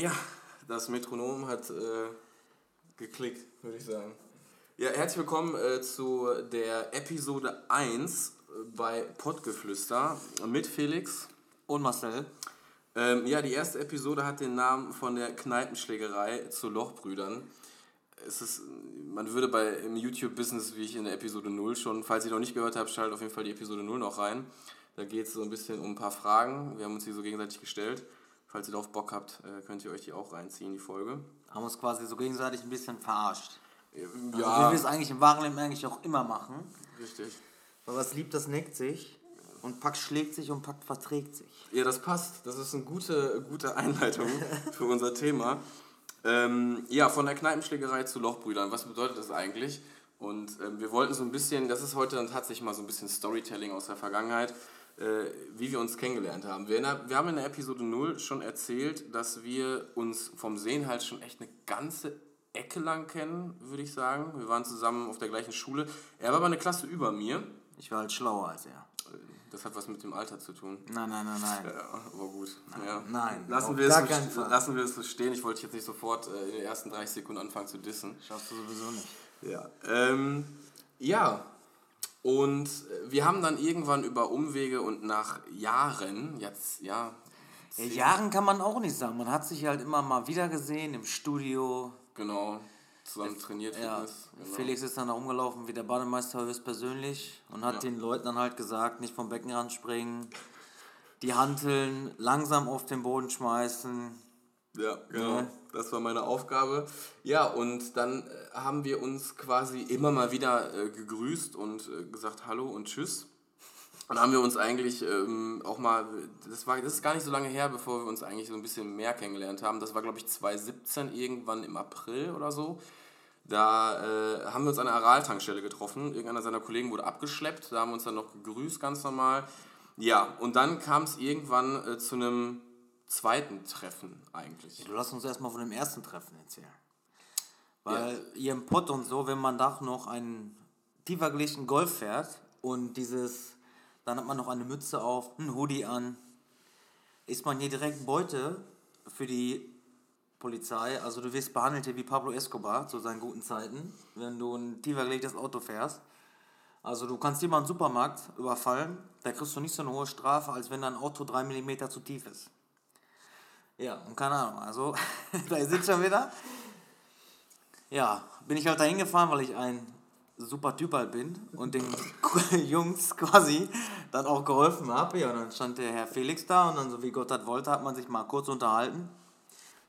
Ja, das Metronom hat äh, geklickt, würde ich sagen. Ja, herzlich willkommen äh, zu der Episode 1 bei Pottgeflüster mit Felix. Und Marcel. Ähm, ja, die erste Episode hat den Namen von der Kneipenschlägerei zu Lochbrüdern. Es ist, man würde bei im YouTube-Business, wie ich in der Episode 0 schon, falls ihr noch nicht gehört habt, schaltet auf jeden Fall die Episode 0 noch rein. Da geht es so ein bisschen um ein paar Fragen. Wir haben uns die so gegenseitig gestellt. Falls ihr darauf Bock habt, äh, könnt ihr euch die auch reinziehen, die Folge. Haben uns quasi so gegenseitig ein bisschen verarscht. Ja, Also wie wir es eigentlich im wahren Leben eigentlich auch immer machen. richtig. Weil was liebt, das neckt sich. Und Pack schlägt sich und Pack verträgt sich. Ja, das passt. Das ist eine gute, gute Einleitung für unser Thema. Ähm, ja, von der Kneipenschlägerei zu Lochbrüdern. Was bedeutet das eigentlich? Und ähm, wir wollten so ein bisschen, das ist heute dann tatsächlich mal so ein bisschen Storytelling aus der Vergangenheit, äh, wie wir uns kennengelernt haben. Wir, der, wir haben in der Episode 0 schon erzählt, dass wir uns vom Sehen halt schon echt eine ganze Ecke lang kennen, würde ich sagen. Wir waren zusammen auf der gleichen Schule. Er war aber eine Klasse über mir. Ich war halt schlauer als er. Das hat was mit dem Alter zu tun. Nein, nein, nein, nein. Ja, aber gut. ja. nein, Lassen wir, es so, lassen wir es so stehen. Ich wollte jetzt nicht sofort äh, in den ersten 30 Sekunden anfangen zu dissen. Schaffst du sowieso nicht. Ja. Ähm, ja. Und wir haben dann irgendwann über Umwege und nach Jahren, jetzt, ja. Ja, Jahren kann man auch nicht sagen. Man hat sich halt immer mal wieder gesehen im Studio. Genau. Zusammen trainiert, Ja, Fitness. Genau. Felix ist dann da rumgelaufen wie der Bademeister höchstpersönlich und hat Ja. den Leuten dann halt gesagt, nicht vom Beckenrand springen, die Hanteln langsam auf den Boden schmeißen. Ja, genau. Ja. Das war meine Aufgabe. Ja, und dann äh, haben wir uns quasi immer mal wieder äh, gegrüßt und äh, gesagt Hallo und Tschüss. Und dann haben wir uns eigentlich ähm, auch mal, das, war, das ist gar nicht so lange her, bevor wir uns eigentlich so ein bisschen mehr kennengelernt haben. Das war, glaube ich, 2017, irgendwann im April oder so. Da äh, haben wir uns an der Araltankstelle getroffen. Irgendeiner seiner Kollegen wurde abgeschleppt. Da haben wir uns dann noch gegrüßt, ganz normal. Ja, und dann kam es irgendwann äh, zu einem zweiten Treffen eigentlich. Du lass uns erstmal von dem ersten Treffen erzählen. Weil ihr im Pott und so, wenn man da noch einen tiefer gelegten Golf fährt und dieses, dann hat man noch eine Mütze auf, ein Hoodie an, ist man hier direkt Beute für die Polizei. Also du wirst behandelt hier wie Pablo Escobar zu seinen guten Zeiten, wenn du ein tiefer gelegtes Auto fährst. Also du kannst jemanden Supermarkt überfallen, da kriegst du nicht so eine hohe Strafe, als wenn dein Auto 3 mm zu tief ist. Ja, und keine Ahnung, also da sitzt schon wieder. Ja, bin ich halt da hingefahren, weil ich ein super Typ halt bin und den Jungs quasi dann auch geholfen habe. Ja, und dann stand der Herr Felix da und dann, so wie Gott das wollte, hat man sich mal kurz unterhalten.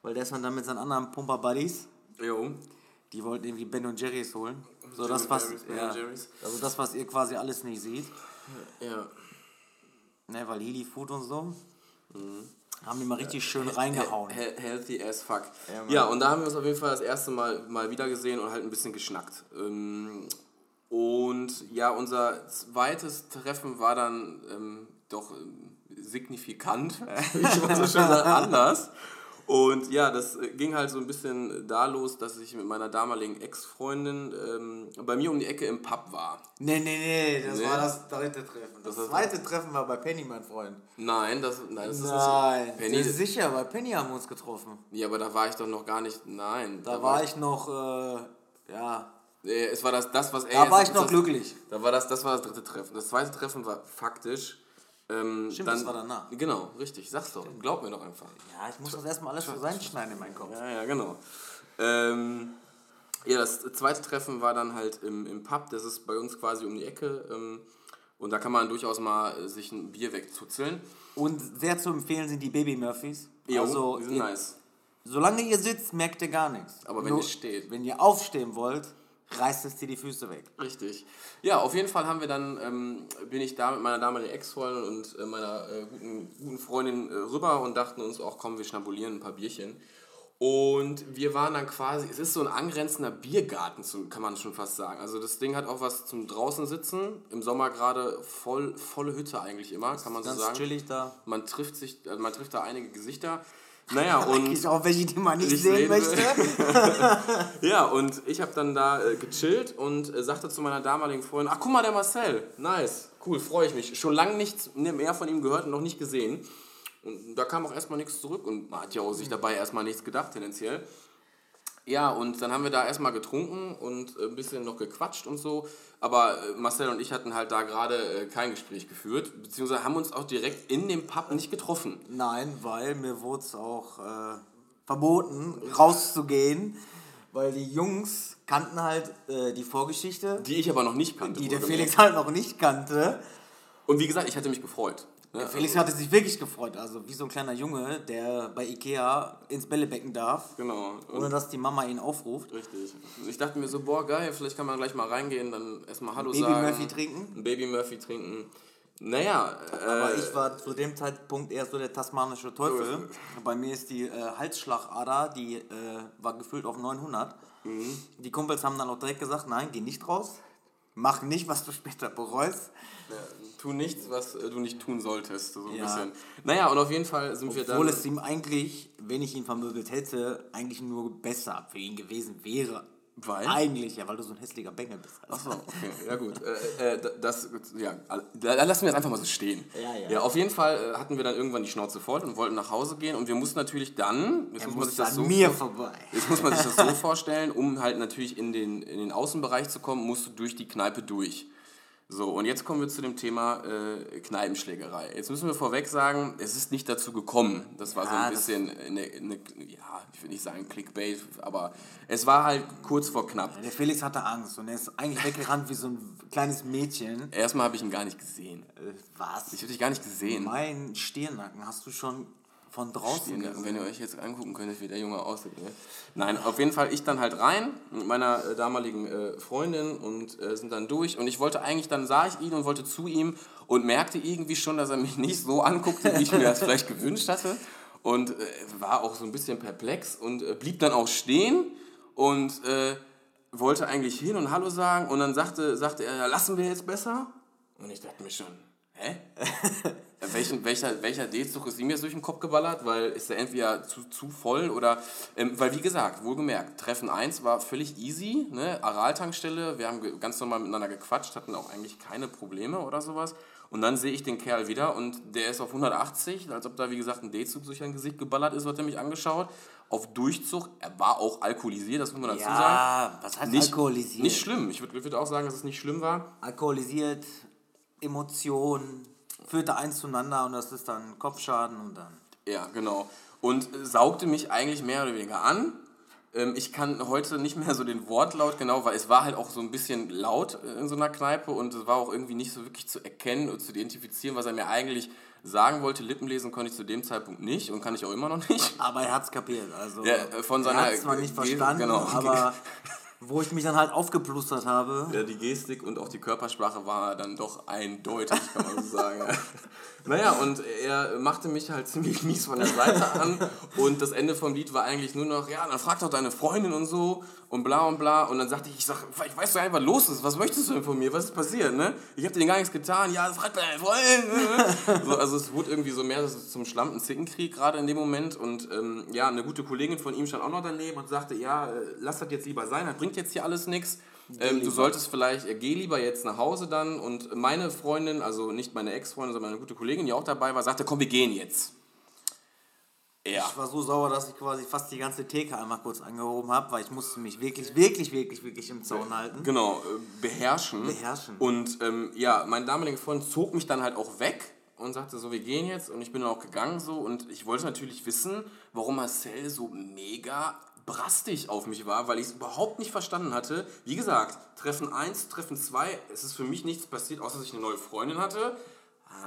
Weil der ist dann mit seinen anderen Pumper-Buddies, Jo. die wollten irgendwie Ben und Jerry's holen. So Ben das, und was, Jerry's, ja, also das, was ihr quasi alles nicht seht. Ja. Ne, weil Lili Food und so, Mhm. Haben die mal richtig schön reingehauen. He healthy as fuck. Ja, Ja, und da haben wir uns auf jeden Fall das erste Mal mal wieder gesehen und halt ein bisschen geschnackt. Ähm, Und ja, unser zweites Treffen war dann ähm, doch ähm, signifikant, ich es schon sagen, anders. Und ja, das äh, ging halt so ein bisschen da los, dass ich mit meiner damaligen Ex-Freundin ähm, bei mir um die Ecke im Pub war. Nee, nee, nee, das Nee. war das dritte Treffen. Das, Das zweite Treffen war bei Penny, mein Freund. Nein, das, nein, das ist Nein, nicht so. Penny, sicher, bei Penny haben wir uns getroffen. ja, aber da war ich doch noch gar nicht. Nein. Da war ich noch, äh, ja, Nee, es war das, das was er da war ich noch das, glücklich. Da war das, das war das dritte Treffen. Das zweite Treffen war faktisch. Ähm, Stimmt, dann, das war danach. Genau, richtig. Sag's doch. Glaub mir doch einfach. Ja, ich muss das erstmal alles zusammenschneiden in meinen Kopf. Ja, ja, genau. Ähm, ja, das zweite Treffen war dann halt im, im Pub. Das ist bei uns quasi um die Ecke. Ähm, und da kann man durchaus mal äh, sich ein Bier wegzuzeln. Und sehr zu empfehlen sind die Baby Murphys. Jo, also, die sind ihr, nice. solange ihr sitzt, merkt ihr gar nichts. Aber wenn ihr steht. Wenn ihr aufstehen wollt, reißt es dir die Füße weg. Richtig. Ja, auf jeden Fall haben wir dann, ähm, bin ich da mit meiner damaligen Ex-Freundin und äh, meiner äh, guten, guten Freundin äh, rüber und dachten uns auch, komm, wir schnabulieren ein paar Bierchen. Und wir waren dann quasi, es ist so ein angrenzender Biergarten, kann man schon fast sagen. Also das Ding hat auch was zum draußen sitzen. Im Sommer gerade voll, volle Hütte eigentlich immer, kann man so Ganz sagen. chillig da. Man trifft sich, also man trifft da einige Gesichter. Naja, und Eigentlich auch welche, die man nicht Ich sehen sehen möchte. ja, und ich habe dann da äh, gechillt und äh, sagte zu meiner damaligen Freundin, ach guck mal, der Marcel, nice, cool, freue ich mich. Schon lange nichts mehr von ihm gehört und noch nicht gesehen. Und da kam auch erstmal nichts zurück und man hat ja auch sich dabei erstmal nichts gedacht, tendenziell. Ja, und dann haben wir da erstmal getrunken und ein bisschen noch gequatscht und so. Aber äh, Marcel und ich hatten halt da gerade äh, kein Gespräch geführt, beziehungsweise haben uns auch direkt in dem Pub nicht getroffen. Nein, weil mir wurde es auch äh, verboten, rauszugehen, weil die Jungs kannten halt äh, die Vorgeschichte. Die ich aber noch nicht kannte. Die der Felix halt noch nicht kannte. Und wie gesagt, ich hatte mich gefreut. Ne? Felix hatte sich wirklich gefreut, also wie so ein kleiner Junge, der bei Ikea ins Bällebecken darf. Genau. Ohne dass die Mama ihn aufruft. Richtig. Ich dachte mir so, boah, geil, vielleicht kann man gleich mal reingehen, dann erstmal Hallo Baby sagen. Baby Murphy trinken. Baby Murphy trinken. Naja. Aber äh, ich war zu dem Zeitpunkt eher so der tasmanische Teufel. Bei mir ist die äh, Halsschlagader, die äh, war gefüllt auf 900. Mhm. Die Kumpels haben dann auch direkt gesagt, nein, geh nicht raus. Mach nicht, was du später bereust. Ja, tu nichts, was äh, du nicht tun solltest. So ein ja. bisschen. Naja, und auf jeden Fall sind Obwohl wir dann. Obwohl es ihm eigentlich, wenn ich ihn vermöbelt hätte, eigentlich nur besser für ihn gewesen wäre. Weil? Eigentlich, ja, weil du so ein hässlicher Bengel bist. Achso, okay, ja gut. Äh, äh, das, ja, da lassen wir das einfach mal so stehen. Ja, ja. ja auf jeden Fall äh, hatten wir dann irgendwann die Schnauze voll und wollten nach Hause gehen und wir mussten natürlich dann, jetzt muss man sich das so mir vorbei. Jetzt muss man sich das so vorstellen, um halt natürlich in den, in den Außenbereich zu kommen, musst du durch die Kneipe durch. So, und jetzt kommen wir zu dem Thema äh, Kneipenschlägerei. Jetzt müssen wir vorweg sagen, es ist nicht dazu gekommen. Das war ja, so ein bisschen, eine, eine, ja, ich will nicht sagen Clickbait, aber es war halt kurz vor knapp. Ja, der Felix hatte Angst und er ist eigentlich weggerannt wie so ein kleines Mädchen. Erstmal habe ich ihn gar nicht gesehen. Äh, was? Ich habe dich gar nicht gesehen. Mein Stirnacken hast du schon von draußen. Gesehen. Wenn ihr euch jetzt angucken könntet, wie der Junge aussieht. Ne? Nein, auf jeden Fall ich dann halt rein mit meiner äh, damaligen äh, Freundin und äh, sind dann durch. Und ich wollte eigentlich, dann sah ich ihn und wollte zu ihm und merkte irgendwie schon, dass er mich nicht so anguckte, wie ich mir das vielleicht gewünscht hatte. Und äh, war auch so ein bisschen perplex und äh, blieb dann auch stehen und äh, wollte eigentlich hin und Hallo sagen. Und dann sagte, sagte er, ja, lassen wir jetzt besser? Und ich dachte mir schon, hä? Welchen, welcher, welcher D-Zug ist ihm jetzt durch den Kopf geballert? Weil ist er entweder zu, zu voll oder. Ähm, weil, wie gesagt, wohlgemerkt, Treffen 1 war völlig easy. Ne? Aral-Tankstelle, wir haben ganz normal miteinander gequatscht, hatten auch eigentlich keine Probleme oder sowas. Und dann sehe ich den Kerl wieder und der ist auf 180, als ob da, wie gesagt, ein D-Zug durch sein Gesicht geballert ist, hat er mich angeschaut. Auf Durchzug, er war auch alkoholisiert, das muss man dazu ja, sagen. Ja, was heißt nicht, alkoholisiert? Nicht schlimm, ich würde würd auch sagen, dass es nicht schlimm war. Alkoholisiert, Emotionen führte eins zueinander und das ist dann Kopfschaden und dann. Ja, genau. Und saugte mich eigentlich mehr oder weniger an. Ähm, ich kann heute nicht mehr so den Wortlaut genau, weil es war halt auch so ein bisschen laut in so einer Kneipe und es war auch irgendwie nicht so wirklich zu erkennen und zu identifizieren, was er mir eigentlich sagen wollte. Lippenlesen konnte ich zu dem Zeitpunkt nicht und kann ich auch immer noch nicht. Aber er hat es kapiert. Also ja, von seiner er hat es zwar nicht verstanden, genau. aber wo ich mich dann halt aufgeplustert habe. Ja, die Gestik und auch die Körpersprache war dann doch eindeutig, kann man so sagen. naja, und er machte mich halt ziemlich mies von der Seite an und das Ende vom Lied war eigentlich nur noch, ja, dann frag doch deine Freundin und so und bla und bla und dann sagte ich, ich sag, ich weiß doch einfach, was los ist, was möchtest du denn von mir, was ist passiert, ne? Ich hab dir gar nichts getan, ja, frag deine Freundin. so, also es wurde irgendwie so mehr zum schlampen Zickenkrieg gerade in dem Moment und ähm, ja, eine gute Kollegin von ihm stand auch noch daneben und sagte, ja, äh, lass das jetzt lieber sein, das bringt jetzt hier alles nichts. Ähm, du solltest vielleicht, äh, geh lieber jetzt nach Hause dann. Und meine Freundin, also nicht meine Ex-Freundin, sondern meine gute Kollegin, die auch dabei war, sagte, komm, wir gehen jetzt. Ja. Ich war so sauer, dass ich quasi fast die ganze Theke einmal kurz angehoben habe, weil ich musste mich wirklich, wirklich, wirklich, wirklich im Zaun halten. Genau, äh, beherrschen. Beherrschen. Und ähm, ja, mein damaliger Freund zog mich dann halt auch weg und sagte so, wir gehen jetzt. Und ich bin dann auch gegangen so und ich wollte natürlich wissen, warum Marcel so mega brastig auf mich war, weil ich es überhaupt nicht verstanden hatte. Wie gesagt, Treffen 1, Treffen 2, es ist für mich nichts passiert, außer dass ich eine neue Freundin hatte.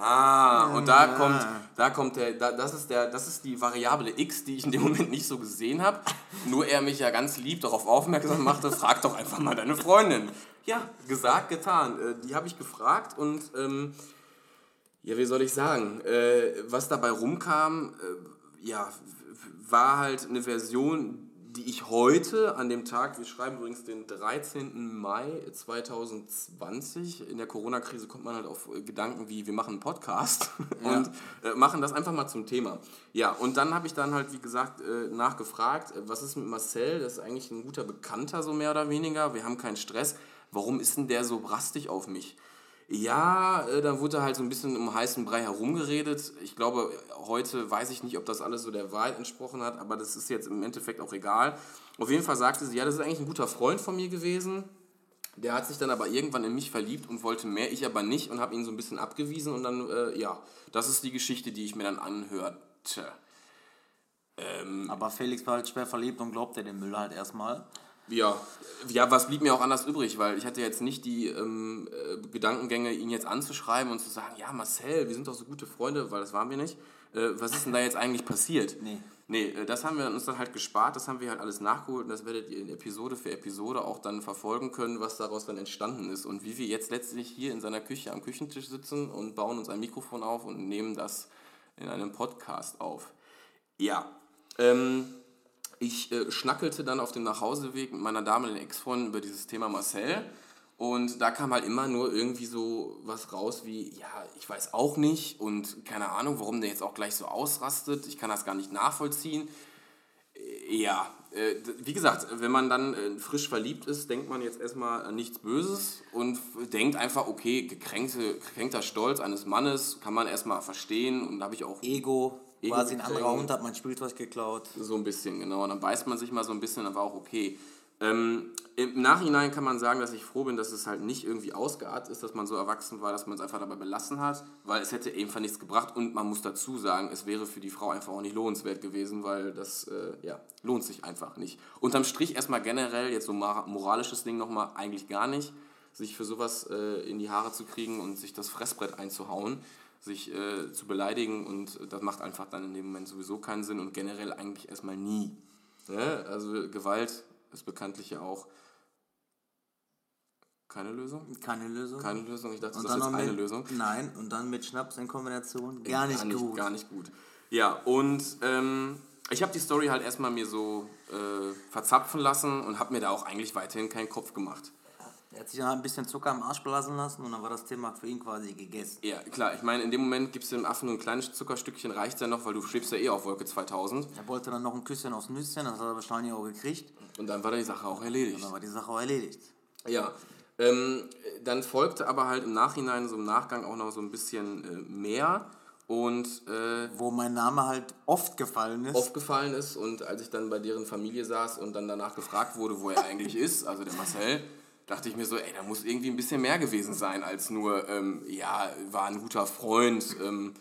Ah, und da kommt, da kommt der, da, das, ist der, das ist die Variable X, die ich in dem Moment nicht so gesehen habe. Nur er mich ja ganz lieb darauf aufmerksam machte, frag doch einfach mal deine Freundin. Ja, gesagt, getan. Äh, die habe ich gefragt und ähm, ja, wie soll ich sagen, äh, was dabei rumkam, äh, ja, war halt eine Version, die ich heute an dem Tag, wir schreiben übrigens den 13. Mai 2020, in der Corona-Krise kommt man halt auf Gedanken wie, wir machen einen Podcast ja. und äh, machen das einfach mal zum Thema. Ja, und dann habe ich dann halt, wie gesagt, äh, nachgefragt, äh, was ist mit Marcel? Das ist eigentlich ein guter Bekannter, so mehr oder weniger. Wir haben keinen Stress. Warum ist denn der so brastig auf mich? Ja, äh, dann wurde halt so ein bisschen um heißen Brei herumgeredet. Ich glaube, heute weiß ich nicht, ob das alles so der Wahrheit entsprochen hat, aber das ist jetzt im Endeffekt auch egal. Auf jeden Fall sagte sie, ja, das ist eigentlich ein guter Freund von mir gewesen. Der hat sich dann aber irgendwann in mich verliebt und wollte mehr, ich aber nicht und habe ihn so ein bisschen abgewiesen und dann, äh, ja, das ist die Geschichte, die ich mir dann anhörte. Ähm, aber Felix war halt schwer verliebt und glaubte den Müll halt erstmal. Ja, ja, was blieb mir auch anders übrig, weil ich hatte jetzt nicht die ähm, äh, Gedankengänge, ihn jetzt anzuschreiben und zu sagen, ja Marcel, wir sind doch so gute Freunde, weil das waren wir nicht. Äh, was ist denn da jetzt eigentlich passiert? Nee. Nee, äh, das haben wir uns dann halt gespart, das haben wir halt alles nachgeholt und das werdet ihr in Episode für Episode auch dann verfolgen können, was daraus dann entstanden ist und wie wir jetzt letztlich hier in seiner Küche am Küchentisch sitzen und bauen uns ein Mikrofon auf und nehmen das in einem Podcast auf. Ja, ähm, ich äh, schnackelte dann auf dem Nachhauseweg mit meiner damaligen Ex-Freundin über dieses Thema Marcel. Und da kam halt immer nur irgendwie so was raus wie, ja, ich weiß auch nicht und keine Ahnung, warum der jetzt auch gleich so ausrastet. Ich kann das gar nicht nachvollziehen. Äh, ja, äh, wie gesagt, wenn man dann äh, frisch verliebt ist, denkt man jetzt erstmal an nichts Böses und denkt einfach, okay, gekränkte, gekränkter Stolz eines Mannes kann man erstmal verstehen und da habe ich auch... Ego quasi ein anderer Hund hat mein Spielzeug geklaut. So ein bisschen, genau. Und dann beißt man sich mal so ein bisschen, dann war auch okay. Ähm, Im Nachhinein kann man sagen, dass ich froh bin, dass es halt nicht irgendwie ausgeartet ist, dass man so erwachsen war, dass man es einfach dabei belassen hat, weil es hätte einfach nichts gebracht und man muss dazu sagen, es wäre für die Frau einfach auch nicht lohnenswert gewesen, weil das äh, ja, lohnt sich einfach nicht. Unterm Strich erstmal generell, jetzt so moralisches Ding nochmal, eigentlich gar nicht, sich für sowas äh, in die Haare zu kriegen und sich das Fressbrett einzuhauen sich äh, zu beleidigen und das macht einfach dann in dem Moment sowieso keinen Sinn und generell eigentlich erstmal nie. Ne? Also Gewalt ist bekanntlich ja auch keine Lösung? Keine Lösung. Keine Lösung. Ich dachte, und das ist eine mit, Lösung. Nein, und dann mit Schnaps in Kombination gar nicht, gar nicht gut. Gar nicht gut. Ja, und ähm, ich habe die Story halt erstmal mir so äh, verzapfen lassen und habe mir da auch eigentlich weiterhin keinen Kopf gemacht. Er hat sich dann ein bisschen Zucker im Arsch blasen lassen und dann war das Thema für ihn quasi gegessen. Ja, klar. Ich meine, in dem Moment gibst du dem Affen nur ein kleines Zuckerstückchen, reicht ja noch, weil du schwebst ja eh auf Wolke 2000. Er wollte dann noch ein Küsschen aufs Nüsschen, das hat er wahrscheinlich auch gekriegt. Und dann war die Sache auch erledigt. Und dann war die Sache auch erledigt. Ja. Ähm, dann folgte aber halt im Nachhinein, so im Nachgang auch noch so ein bisschen äh, mehr. Und, äh, Wo mein Name halt oft gefallen ist. Oft gefallen ist. Und als ich dann bei deren Familie saß und dann danach gefragt wurde, wo er eigentlich ist, also der Marcel, dachte ich mir so, ey, da muss irgendwie ein bisschen mehr gewesen sein als nur, ähm, ja, war ein guter Freund. Ähm,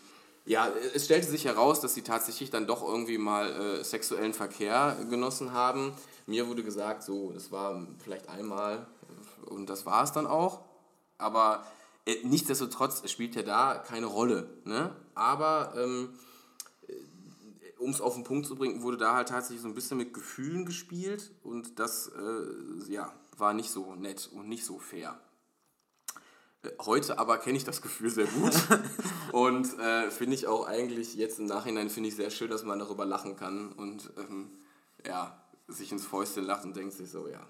ja, es stellte sich heraus, dass sie tatsächlich dann doch irgendwie mal äh, sexuellen Verkehr genossen haben. Mir wurde gesagt, so, das war vielleicht einmal und das war es dann auch. Aber äh, nichtsdestotrotz spielt ja da keine Rolle. Ne? Aber ähm, äh, um es auf den Punkt zu bringen, wurde da halt tatsächlich so ein bisschen mit Gefühlen gespielt und das, äh, ja, war nicht so nett und nicht so fair. Äh, heute aber kenne ich das Gefühl sehr gut und äh, finde ich auch eigentlich jetzt im Nachhinein finde ich sehr schön, dass man darüber lachen kann und ähm, ja, sich ins Fäustchen lacht und denkt sich so, ja,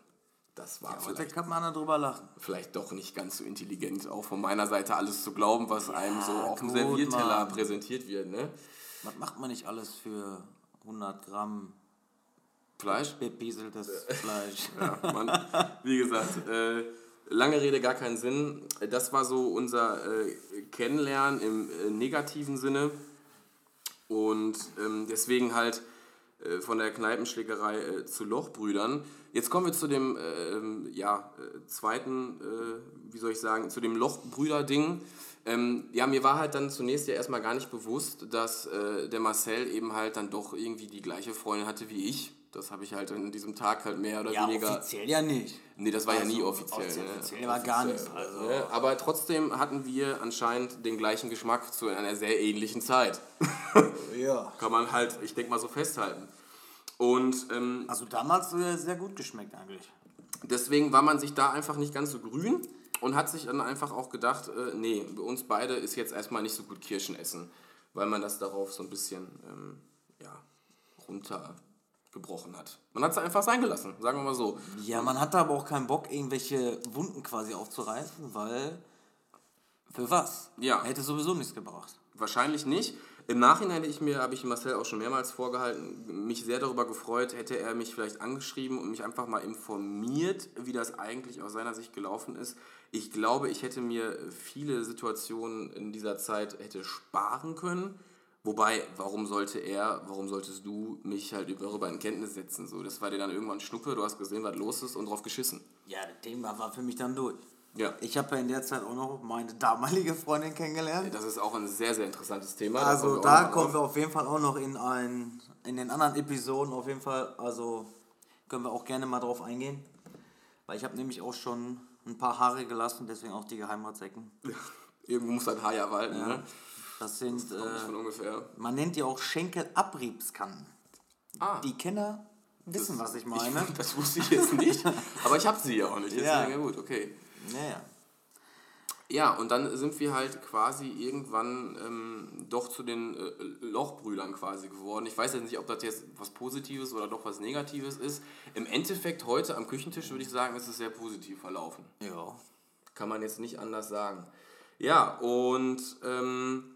das war ja, vielleicht kann man darüber lachen. Vielleicht doch nicht ganz so intelligent, auch von meiner Seite alles zu glauben, was ja, einem so auf dem Servierteller Mann. präsentiert wird. Ne? Was macht man nicht alles für 100 Gramm Fleisch? Bepieseltes Fleisch. ja, man, wie gesagt, äh, lange Rede, gar keinen Sinn. Das war so unser äh, Kennenlernen im äh, negativen Sinne. Und ähm, deswegen halt äh, von der Kneipenschlägerei äh, zu Lochbrüdern. Jetzt kommen wir zu dem ähm, ja, äh, zweiten, wie soll ich sagen, zu dem Lochbrüder-Ding. Ähm, ja, mir war halt dann zunächst ja erstmal gar nicht bewusst, dass äh, der Marcel eben halt dann doch irgendwie die gleiche Freundin hatte wie ich. Das habe ich halt an diesem Tag halt mehr oder ja, weniger. Offiziell ja nicht. Nee, das war also, ja nie offiziell. Offiziell, ne? offiziell war gar nichts. Also. Ne? Aber trotzdem hatten wir anscheinend den gleichen Geschmack zu einer sehr ähnlichen Zeit. ja. Kann man halt, ich denke mal, so festhalten. Und, ähm, also damals äh, sehr gut geschmeckt eigentlich. Deswegen war man sich da einfach nicht ganz so grün und hat sich dann einfach auch gedacht, äh, nee, bei uns beide ist jetzt erstmal nicht so gut Kirschen essen, weil man das darauf so ein bisschen ähm, ja, runter gebrochen hat. Man hat es einfach sein gelassen, sagen wir mal so. Ja, man hatte aber auch keinen Bock, irgendwelche Wunden quasi aufzureißen, weil für was? Ja. Hätte sowieso nichts gebracht. Wahrscheinlich nicht. Im Nachhinein ich mir, habe ich Marcel auch schon mehrmals vorgehalten, mich sehr darüber gefreut, hätte er mich vielleicht angeschrieben und mich einfach mal informiert, wie das eigentlich aus seiner Sicht gelaufen ist. Ich glaube, ich hätte mir viele Situationen in dieser Zeit hätte sparen können. Wobei, warum sollte er, warum solltest du mich halt darüber in Kenntnis setzen? So, das war dir dann irgendwann Schnuppe, du hast gesehen, was los ist und drauf geschissen. Ja, das Thema war für mich dann durch. Ja. Ich habe ja in der Zeit auch noch meine damalige Freundin kennengelernt. Das ist auch ein sehr, sehr interessantes Thema. Also da kommen wir auf jeden Fall auch noch in, ein, in den anderen Episoden auf jeden Fall, also können wir auch gerne mal drauf eingehen. Weil ich habe nämlich auch schon ein paar Haare gelassen, deswegen auch die Geheimratsecken. Irgendwo muss ein Haar ja walten, ja. ne? Das sind, das äh, von ungefähr. man nennt die auch Schenkelabriebskanten. Ah. Die Kenner wissen, das, was ich meine. Ich, das wusste ich jetzt nicht, aber ich habe sie ja auch nicht. Jetzt ja. ja gut, okay. Naja. Ja, und dann sind wir halt quasi irgendwann ähm, doch zu den äh, Lochbrüdern quasi geworden. Ich weiß jetzt nicht, ob das jetzt was Positives oder doch was Negatives ist. Im Endeffekt heute am Küchentisch würde ich sagen, ist es sehr positiv verlaufen. Ja. Kann man jetzt nicht anders sagen. Ja, und ähm,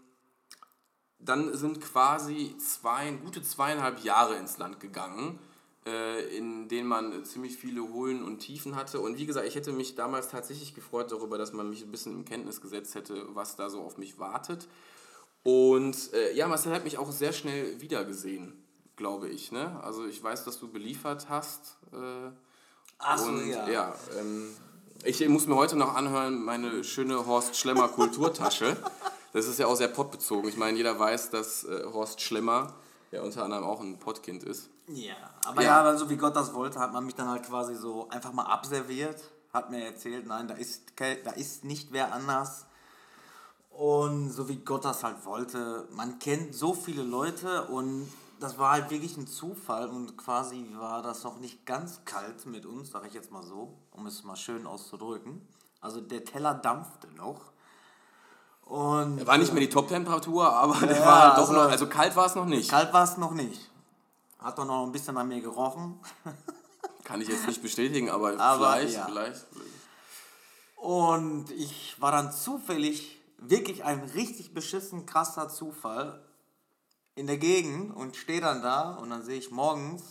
dann sind quasi zwei, gute zweieinhalb Jahre ins Land gegangen äh, in denen man ziemlich viele Hohlen und Tiefen hatte. Und wie gesagt, ich hätte mich damals tatsächlich gefreut darüber, dass man mich ein bisschen in Kenntnis gesetzt hätte, was da so auf mich wartet. Und äh, ja, Marcel hat mich auch sehr schnell wiedergesehen, glaube ich. Ne? Also ich weiß, dass du beliefert hast. Äh, Ach so, ja. ja ähm, ich muss mir heute noch anhören, meine schöne Horst Schlemmer Kulturtasche. Das ist ja auch sehr pottbezogen. Ich meine, jeder weiß, dass äh, Horst Schlemmer ja unter anderem auch ein Pottkind ist. Ja, aber ja. ja, so wie Gott das wollte, hat man mich dann halt quasi so einfach mal abserviert, hat mir erzählt, nein, da ist, da ist nicht wer anders. Und so wie Gott das halt wollte, man kennt so viele Leute und das war halt wirklich ein Zufall und quasi war das noch nicht ganz kalt mit uns, sag ich jetzt mal so, um es mal schön auszudrücken. Also der Teller dampfte noch. Und, war nicht mehr die Top-Temperatur, aber der war halt doch also, noch, also kalt war es noch nicht. Kalt war es noch nicht. Hat doch noch ein bisschen an mir gerochen. Kann ich jetzt nicht bestätigen, aber, aber vielleicht, ja. vielleicht. Und ich war dann zufällig, wirklich ein richtig beschissen krasser Zufall in der Gegend und stehe dann da und dann sehe ich morgens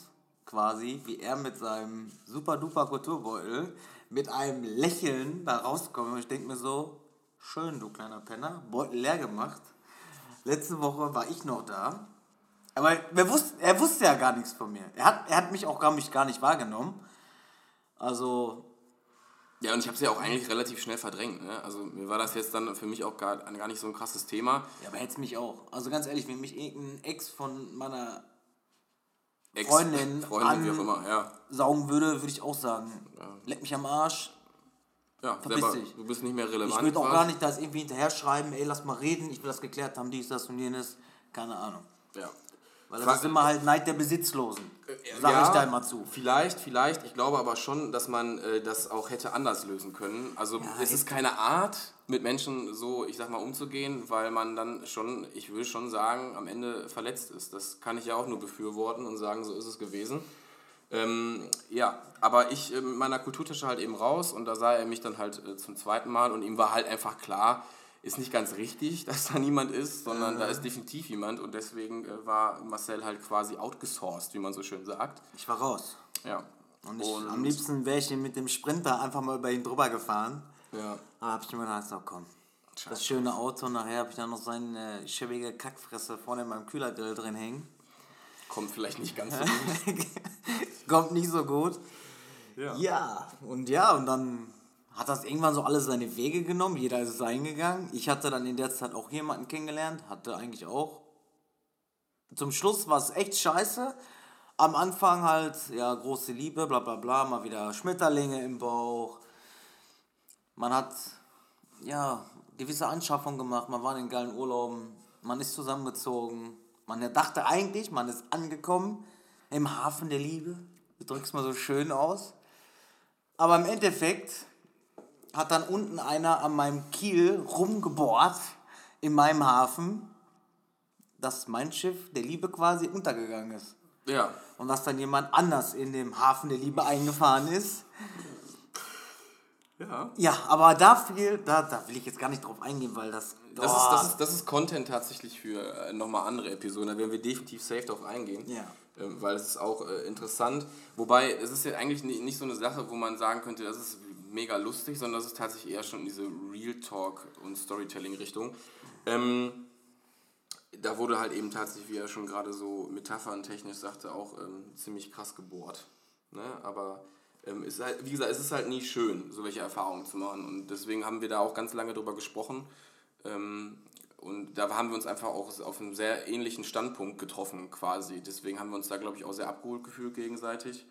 quasi, wie er mit seinem super duper Kulturbeutel mit einem Lächeln da rauskommt und ich denke mir so, Schön, du kleiner Penner. Beutel leer gemacht. Letzte Woche war ich noch da. Aber er wusste, er wusste ja gar nichts von mir. Er hat, er hat mich auch gar nicht, gar nicht wahrgenommen. Also. Ja, und ich habe es ja auch eigentlich relativ schnell verdrängt. Ne? Also mir war das jetzt dann für mich auch gar, gar nicht so ein krasses Thema. Ja, aber hätte mich auch. Also ganz ehrlich, wenn mich irgendein Ex von meiner Ex, Freundin, Freundin wie auch immer, ja. saugen würde, würde ich auch sagen, ja. leck mich am Arsch, ja, selber, du bist nicht mehr relevant. Ich würde auch gar nicht das irgendwie hinterher schreiben, ey, lass mal reden, ich will das geklärt haben, dies, das und jenes. Keine Ahnung. Ja. Weil das ist immer halt Neid der Besitzlosen. Äh, Sag ja, ich da immer zu. Vielleicht, vielleicht. Ich glaube aber schon, dass man äh, das auch hätte anders lösen können. Also ja, es ist keine Art, mit Menschen so, ich sag mal, umzugehen, weil man dann schon, ich will schon sagen, am Ende verletzt ist. Das kann ich ja auch nur befürworten und sagen, so ist es gewesen. Ähm, ja, aber ich äh, mit meiner Kulturtasche halt eben raus und da sah er mich dann halt äh, zum zweiten Mal und ihm war halt einfach klar, ist nicht ganz richtig, dass da niemand ist, sondern äh. da ist definitiv jemand und deswegen äh, war Marcel halt quasi outgesourced, wie man so schön sagt. Ich war raus. Ja. Und, ich, und am liebsten wäre ich mit dem Sprinter einfach mal über ihn drüber gefahren. Ja. Aber hab ich mir gedacht, so komm. Scheiße. Das schöne Auto, nachher habe ich dann noch seine schäbige Kackfresse vorne in meinem Kühlergrill drin hängen. Kommt vielleicht nicht ganz so gut. Kommt nicht so gut. Ja. ja, und ja, und dann hat das irgendwann so alles seine Wege genommen. Jeder ist eingegangen. Ich hatte dann in der Zeit auch jemanden kennengelernt, hatte eigentlich auch. Zum Schluss war es echt scheiße. Am Anfang halt, ja, große Liebe, bla bla bla, mal wieder Schmetterlinge im Bauch. Man hat, ja, gewisse Anschaffungen gemacht, man war in geilen Urlauben, man ist zusammengezogen. Man dachte eigentlich, man ist angekommen im Hafen der Liebe. Du drückst mal so schön aus. Aber im Endeffekt hat dann unten einer an meinem Kiel rumgebohrt in meinem Hafen, dass mein Schiff der Liebe quasi untergegangen ist. Ja. Und dass dann jemand anders in dem Hafen der Liebe eingefahren ist. Ja. Ja, aber da viel, da, da will ich jetzt gar nicht drauf eingehen, weil das. Das, ist, das, ist, das ist Content tatsächlich für äh, nochmal andere Episoden. Da werden wir definitiv safe drauf eingehen. Ja. Ähm, weil es ist auch äh, interessant. Wobei, es ist ja eigentlich nicht, nicht so eine Sache, wo man sagen könnte, das ist mega lustig, sondern das ist tatsächlich eher schon in diese Real Talk und Storytelling-Richtung. Ähm, da wurde halt eben tatsächlich, wie er schon gerade so Metaphern technisch sagte, auch ähm, ziemlich krass gebohrt. Ne? Aber ähm, ist halt, wie gesagt, es ist halt nie schön, so welche Erfahrungen zu machen. Und deswegen haben wir da auch ganz lange drüber gesprochen. Ähm, und da haben wir uns einfach auch auf einem sehr ähnlichen Standpunkt getroffen, quasi. Deswegen haben wir uns da, glaube ich, auch sehr abgeholt gefühlt gegenseitig.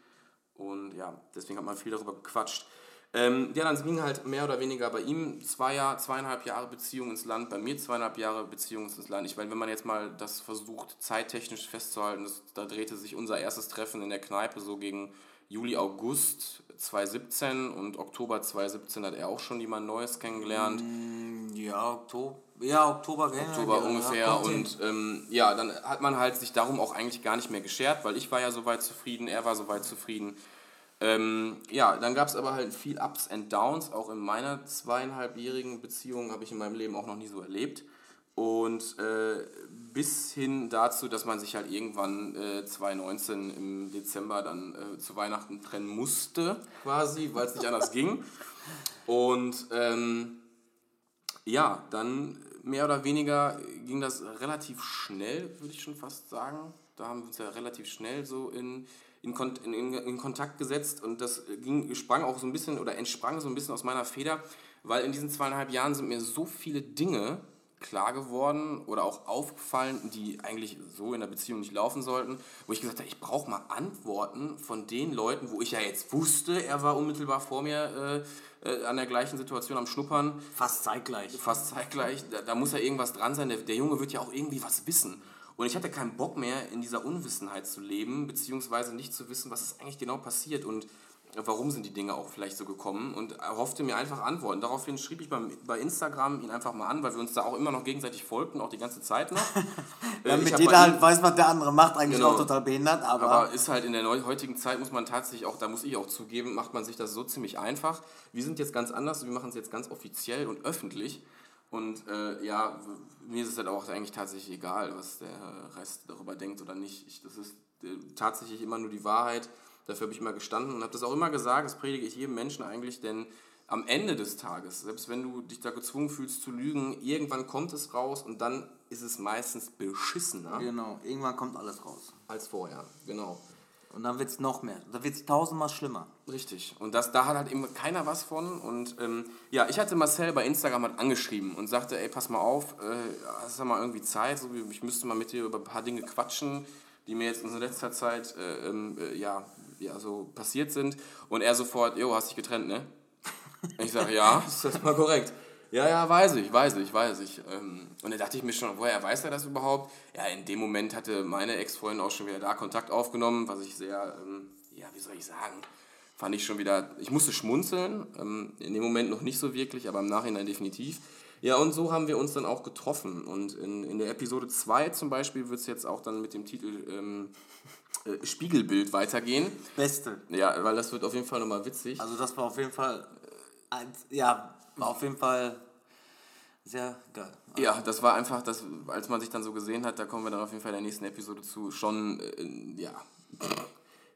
Und ja, deswegen hat man viel darüber gequatscht. Ähm, ja, dann ging halt mehr oder weniger bei ihm zwei Jahr, zweieinhalb Jahre Beziehung ins Land, bei mir zweieinhalb Jahre Beziehung ins Land. Ich meine, wenn man jetzt mal das versucht, zeittechnisch festzuhalten, das, da drehte sich unser erstes Treffen in der Kneipe so gegen Juli, August 2017 und Oktober 2017 hat er auch schon jemand Neues kennengelernt. Mm, ja, Oktober. Ja, Oktober, Oktober ja, ungefähr. Ja, und ähm, ja, dann hat man halt sich darum auch eigentlich gar nicht mehr geschert, weil ich war ja soweit zufrieden, er war soweit zufrieden. Ähm, ja, dann gab es aber halt viel Ups and Downs. Auch in meiner zweieinhalbjährigen Beziehung habe ich in meinem Leben auch noch nie so erlebt. Und äh, bis hin dazu, dass man sich halt irgendwann äh, 2019 im Dezember dann äh, zu Weihnachten trennen musste, quasi, weil es nicht anders ging. Und ähm, ja, dann mehr oder weniger ging das relativ schnell, würde ich schon fast sagen. Da haben wir uns ja relativ schnell so in, in, in, in Kontakt gesetzt und das ging, sprang auch so ein bisschen oder entsprang so ein bisschen aus meiner Feder, weil in diesen zweieinhalb Jahren sind mir so viele Dinge klar geworden oder auch aufgefallen, die eigentlich so in der Beziehung nicht laufen sollten, wo ich gesagt habe, ich brauche mal Antworten von den Leuten, wo ich ja jetzt wusste, er war unmittelbar vor mir äh, äh, an der gleichen Situation am Schnuppern. Fast zeitgleich. Fast zeitgleich. Da, da muss ja irgendwas dran sein. Der, der Junge wird ja auch irgendwie was wissen. Und ich hatte keinen Bock mehr, in dieser Unwissenheit zu leben, beziehungsweise nicht zu wissen, was ist eigentlich genau passiert. Und warum sind die Dinge auch vielleicht so gekommen und erhoffte mir einfach Antworten. Daraufhin schrieb ich beim, bei Instagram ihn einfach mal an, weil wir uns da auch immer noch gegenseitig folgten, auch die ganze Zeit noch. Damit äh, jeder halt weiß, was der andere macht, eigentlich genau, auch total behindert. Aber, aber ist halt in der heutigen Zeit, muss man tatsächlich auch, da muss ich auch zugeben, macht man sich das so ziemlich einfach. Wir sind jetzt ganz anders, wir machen es jetzt ganz offiziell und öffentlich. Und äh, ja, mir ist es halt auch eigentlich tatsächlich egal, was der Rest darüber denkt oder nicht. Ich, das ist äh, tatsächlich immer nur die Wahrheit. Dafür habe ich immer gestanden und habe das auch immer gesagt, das predige ich jedem Menschen eigentlich, denn am Ende des Tages, selbst wenn du dich da gezwungen fühlst zu lügen, irgendwann kommt es raus und dann ist es meistens beschissener. Genau, irgendwann kommt alles raus. Als vorher, genau. Und dann wird es noch mehr. Da wird es tausendmal schlimmer. Richtig. Und das, da hat halt eben keiner was von. Und ähm, ja, ich hatte Marcel bei Instagram halt angeschrieben und sagte, ey, pass mal auf, äh, hast du mal irgendwie Zeit? So, ich müsste mal mit dir über ein paar Dinge quatschen, die mir jetzt in letzter Zeit äh, äh, ja, ja, so passiert sind. Und er sofort, jo, hast dich getrennt, ne? Ich sage, ja, ist das mal korrekt. Ja, ja, weiß ich, weiß ich, weiß ich. Ähm, und dann dachte ich mir schon, woher weiß er das überhaupt? Ja, in dem Moment hatte meine Ex-Freundin auch schon wieder da Kontakt aufgenommen, was ich sehr, ähm, ja, wie soll ich sagen, fand ich schon wieder, ich musste schmunzeln, ähm, in dem Moment noch nicht so wirklich, aber im Nachhinein definitiv. Ja, und so haben wir uns dann auch getroffen. Und in, in der Episode 2 zum Beispiel wird es jetzt auch dann mit dem Titel ähm, äh, Spiegelbild weitergehen. Beste. Ja, weil das wird auf jeden Fall nochmal witzig. Also das war auf jeden Fall, äh, ja, war auf jeden Fall sehr geil. Ja, das war einfach, das, als man sich dann so gesehen hat, da kommen wir dann auf jeden Fall in der nächsten Episode zu, schon, äh, ja.